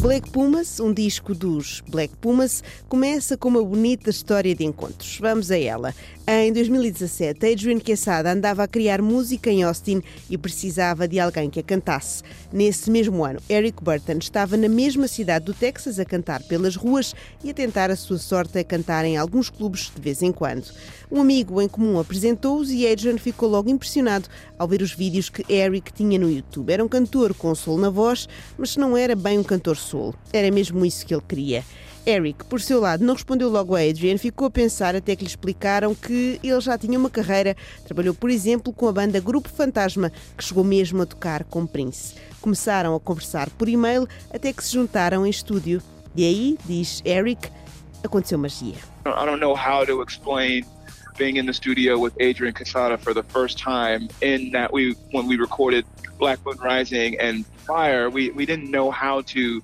Black Pumas, um disco dos Black Pumas, começa com uma bonita história de encontros. Vamos a ela. Em 2017, Adrian Quesada andava a criar música em Austin e precisava de alguém que a cantasse. Nesse mesmo ano, Eric Burton estava na mesma cidade do Texas a cantar pelas ruas e a tentar a sua sorte a cantar em alguns clubes de vez em quando. Um amigo em comum apresentou-os e Adrian ficou logo impressionado ao ver os vídeos que Eric tinha no YouTube. Era um cantor com soul na voz, mas não era bem um cantor soul. Era mesmo isso que ele queria. Eric, por seu lado, não respondeu logo a Adrian, ficou a pensar até que lhe explicaram que ele já tinha uma carreira. Trabalhou, por exemplo, com a banda Grupo Fantasma, que chegou mesmo a tocar com Prince. Começaram a conversar por e-mail até que se juntaram em estúdio. E aí, diz Eric, aconteceu magia. I don't know how to explain being in the studio with Adrian Casada for the first time in that we when we recorded Black Moon Rising and Fire, we, we didn't know how to,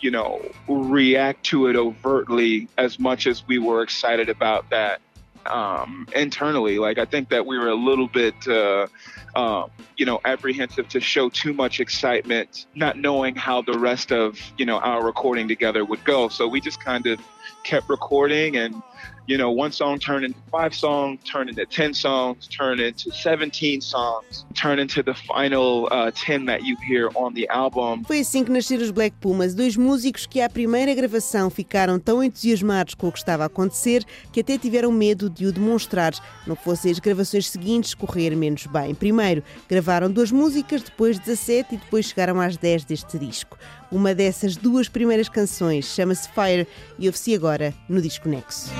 you know, react to it overtly as much as we were excited about that um, internally. Like I think that we were a little bit uh, um, you know, apprehensive to show too much excitement, not knowing how the rest of, you know, our recording together would go. So we just kind of kept recording and you know, one song turned into five songs, turned into 10 songs, turned into 17 songs, turned into the final uh, 10 that you hear on the album. Foi assim que nasceram os Black Pumas, dois músicos que à primeira gravação ficaram tão entusiasmados com o que estava a acontecer que até tiveram medo de o demonstrar, não fossem as gravações seguintes correr menos bem. Primeiro gravaram duas músicas, depois 17 e depois chegaram às 10 deste disco. Uma dessas duas primeiras canções chama-se Fire e ouve-se agora no disco Nexo.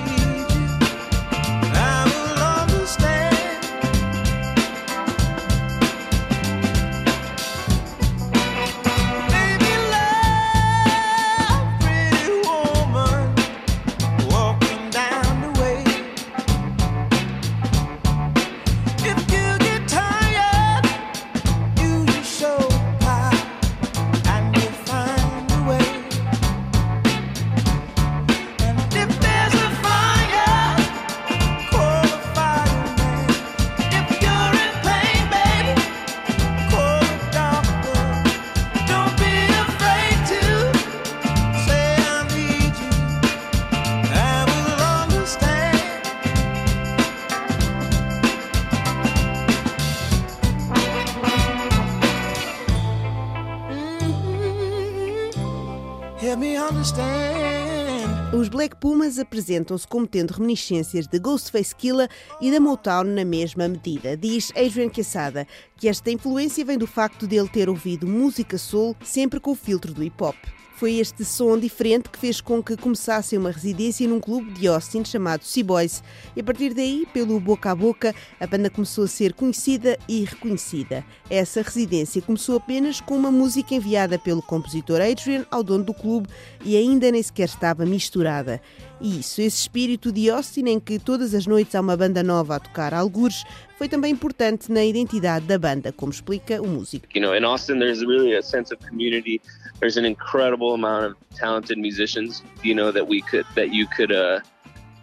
Black Pumas apresentam-se como tendo reminiscências de Ghostface Killa e da Motown na mesma medida. Diz Adrian Quesada que esta influência vem do facto de ele ter ouvido música soul sempre com o filtro do hip hop. Foi este som diferente que fez com que começassem uma residência num clube de Austin chamado Sea Boys. E a partir daí, pelo boca a boca, a banda começou a ser conhecida e reconhecida. Essa residência começou apenas com uma música enviada pelo compositor Adrian ao dono do clube e ainda nem sequer estava misturada. E isso, esse espírito de Austin em que todas as noites há uma banda nova a tocar algures, foi também importante na identidade da banda, como explica o músico. You know, in Austin there's really a sense of community. there's an incredible amount of talented musicians, you know, that we could, that you could, uh,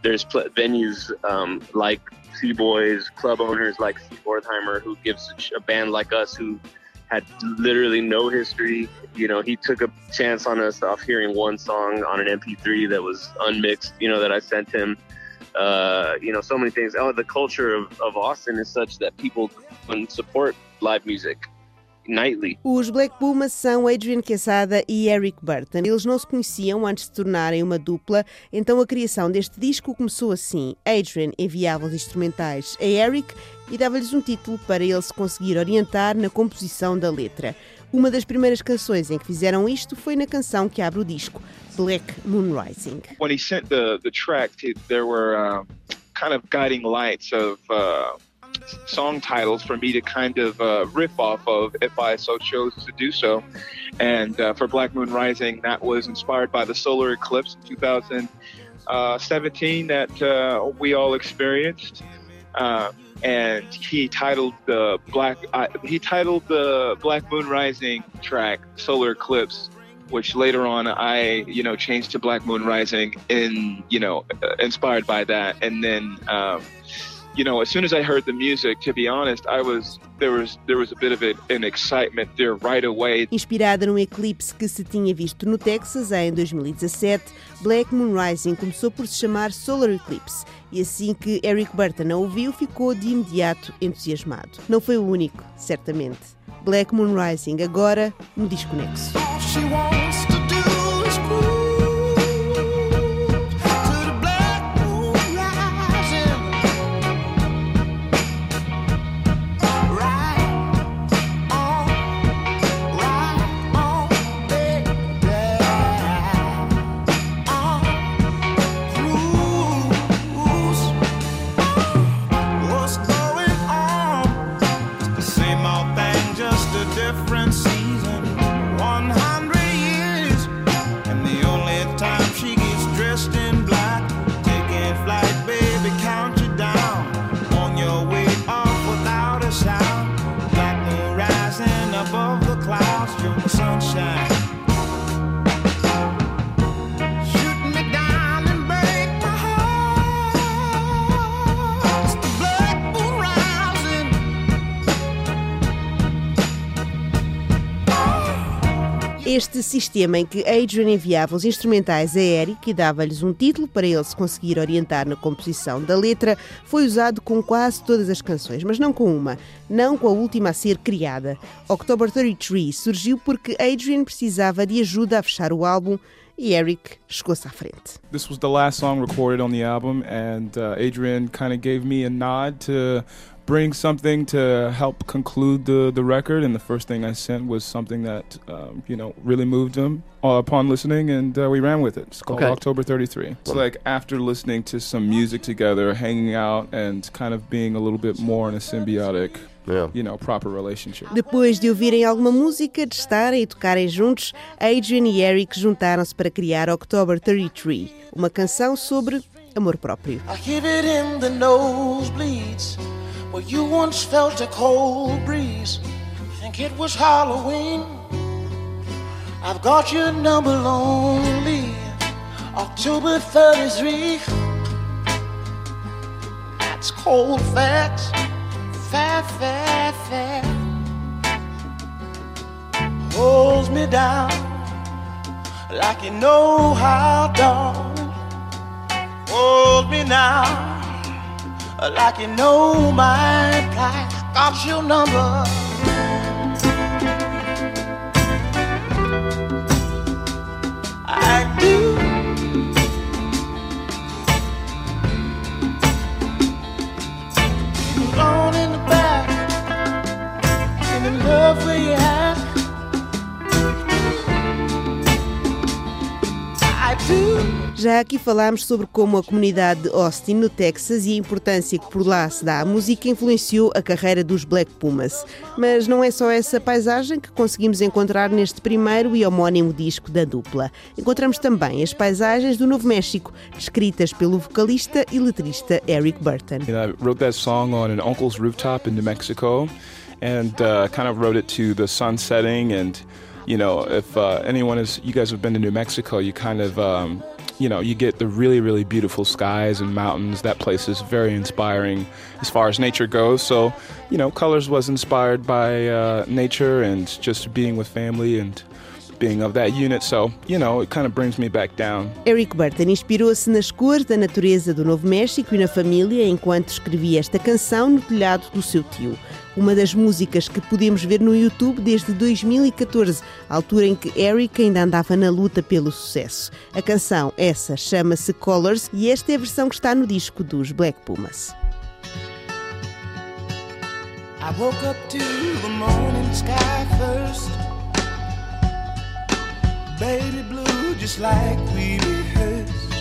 there's venues um, like Sea Boys, club owners like Steve Wertheimer, who gives a band like us who had literally no history. You know, he took a chance on us off hearing one song on an MP3 that was unmixed, you know, that I sent him. Uh, you know, so many things. Oh, the culture of, of Austin is such that people support live music. Nightly. Os Black Pumas são Adrian Quesada e Eric Burton. Eles não se conheciam antes de tornarem uma dupla, então a criação deste disco começou assim. Adrian enviava os instrumentais a Eric e dava-lhes um título para ele se conseguir orientar na composição da letra. Uma das primeiras canções em que fizeram isto foi na canção que abre o disco, Black Moon Rising. When he sent the the track, there were uh, kind of guiding lights of uh... song titles for me to kind of uh, riff off of if I so chose to do so. And uh, for Black Moon Rising, that was inspired by the solar eclipse in 2017 that uh, we all experienced. And he titled the Black he titled the Black Moon Rising track "Solar Eclipse." which later on I, you know, changed to Black Moon Rising in, you know, uh, inspired by that. And then um, you know, as soon as I heard the music, to be honest, I was there was there was a bit of an excitement there right away. Inspirada num eclipse que se tinha visto no Texas em 2017, Black Moon Rising começou por se chamar Solar Eclipse e assim que Eric Burton a ouviu, ficou de imediato entusiasmado. Não foi o único, certamente. Black Moon Rising agora no Desconexo. Este sistema em que Adrian enviava os instrumentais a Eric e dava-lhes um título para ele se conseguir orientar na composição da letra foi usado com quase todas as canções, mas não com uma, não com a última a ser criada. October 33 surgiu porque Adrian precisava de ajuda a fechar o álbum e Eric chegou-se à frente. This was the last song recorded on the album and uh, Adrian kind of gave me a nod to bring something to help conclude the, the record. And the first thing I sent was something that, um, you know, really moved him uh, upon listening, and uh, we ran with it. It's called okay. October 33. It's like after listening to some music together, hanging out, and kind of being a little bit more in a symbiotic Yeah. You know, proper relationship. Depois de ouvirem alguma música, de estarem e tocarem juntos, Adrian e Eric juntaram-se para criar October 33, uma canção sobre amor próprio. I Where you once felt a cold breeze, think it was Halloween. I've got your number lonely, October 33. That's cold facts, fair, fair, fair. Holds me down like you know how, darling. Hold me now like you know my plight. Got your number. Já aqui falámos sobre como a comunidade de Austin, no Texas, e a importância que por lá se dá à música influenciou a carreira dos Black Pumas. Mas não é só essa paisagem que conseguimos encontrar neste primeiro e homónimo disco da dupla. Encontramos também as paisagens do Novo México, descritas pelo vocalista e letrista Eric Burton. I wrote that song on an uncle's rooftop in New Mexico and uh, kind of wrote it to the sun setting and you know, if uh, anyone is, you guys have been to New Mexico, you kind of um, you know, you get the really, really beautiful skies and mountains. That place is very inspiring as far as nature goes. So, you know, Colors was inspired by uh, nature and just being with family and being of that unit, so, you know, it kind of brings me back down. Eric Burton inspirou-se nas cores da natureza do Novo México e na família enquanto escrevia esta canção no telhado do seu tio. Uma das músicas que podemos ver no YouTube desde 2014, altura em que Eric ainda andava na luta pelo sucesso. A canção, essa, chama-se Colors e esta é a versão que está no disco dos Black Pumas. I woke up to the morning sky first. Baby blue just like we rehearsed.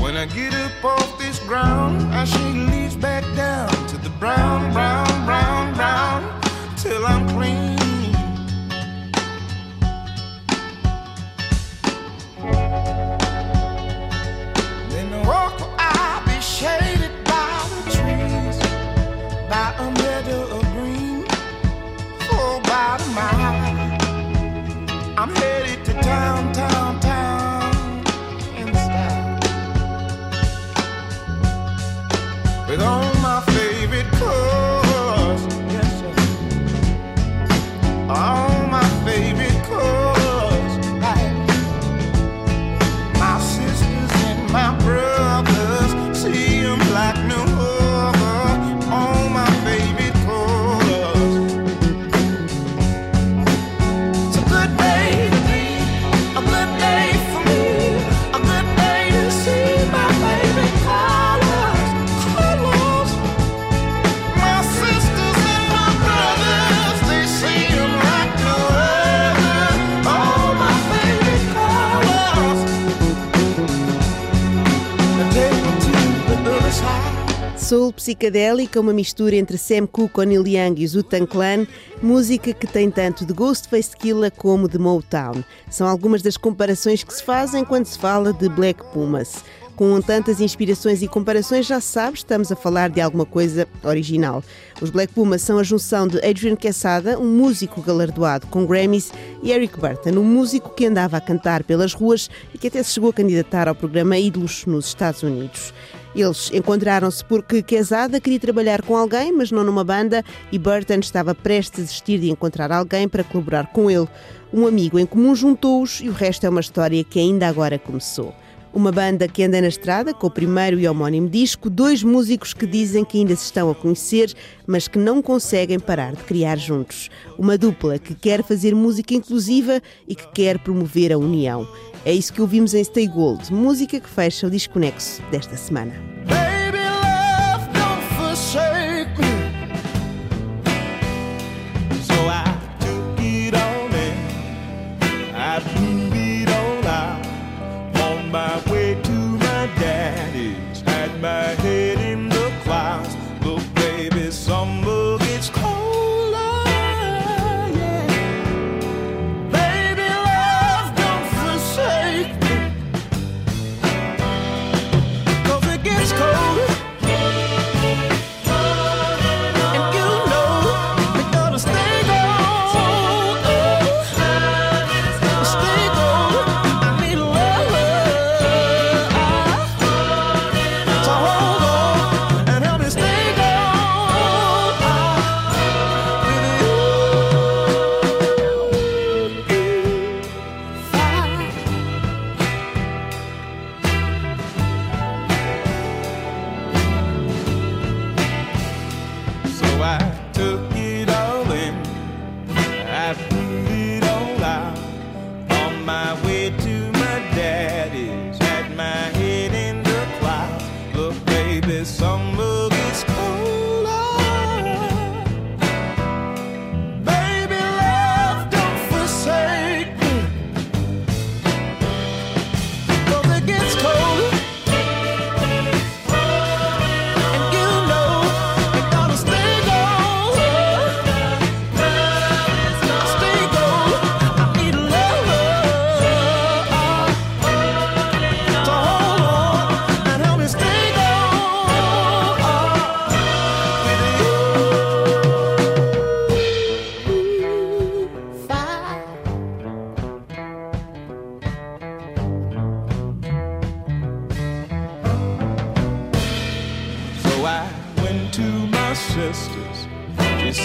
When I get up off this ground, I shake leaves back down to the brown, brown, brown, brown, till I'm clean. Psicadélica, uma mistura entre Sam Cooke, Neil Young e Zutan Clan, música que tem tanto de Ghostface Killah como de Motown. São algumas das comparações que se fazem quando se fala de Black Pumas. Com tantas inspirações e comparações, já sabes, estamos a falar de alguma coisa original. Os Black Pumas são a junção de Adrian Quesada, um músico galardoado com Grammys, e Eric Burton, um músico que andava a cantar pelas ruas e que até se chegou a candidatar ao programa Ídolos nos Estados Unidos. Eles encontraram-se porque Quesada queria trabalhar com alguém, mas não numa banda, e Burton estava prestes a desistir de encontrar alguém para colaborar com ele. Um amigo em comum juntou-os e o resto é uma história que ainda agora começou. Uma banda que anda na estrada com o primeiro e homónimo disco, dois músicos que dizem que ainda se estão a conhecer, mas que não conseguem parar de criar juntos. Uma dupla que quer fazer música inclusiva e que quer promover a união. É isso que ouvimos em Stay Gold, música que fecha o Desconexo desta semana.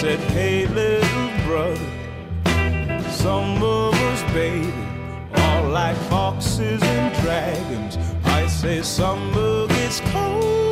Said, Hey, little brother, some of us, baby, are like foxes and dragons. I say, some of it's cold.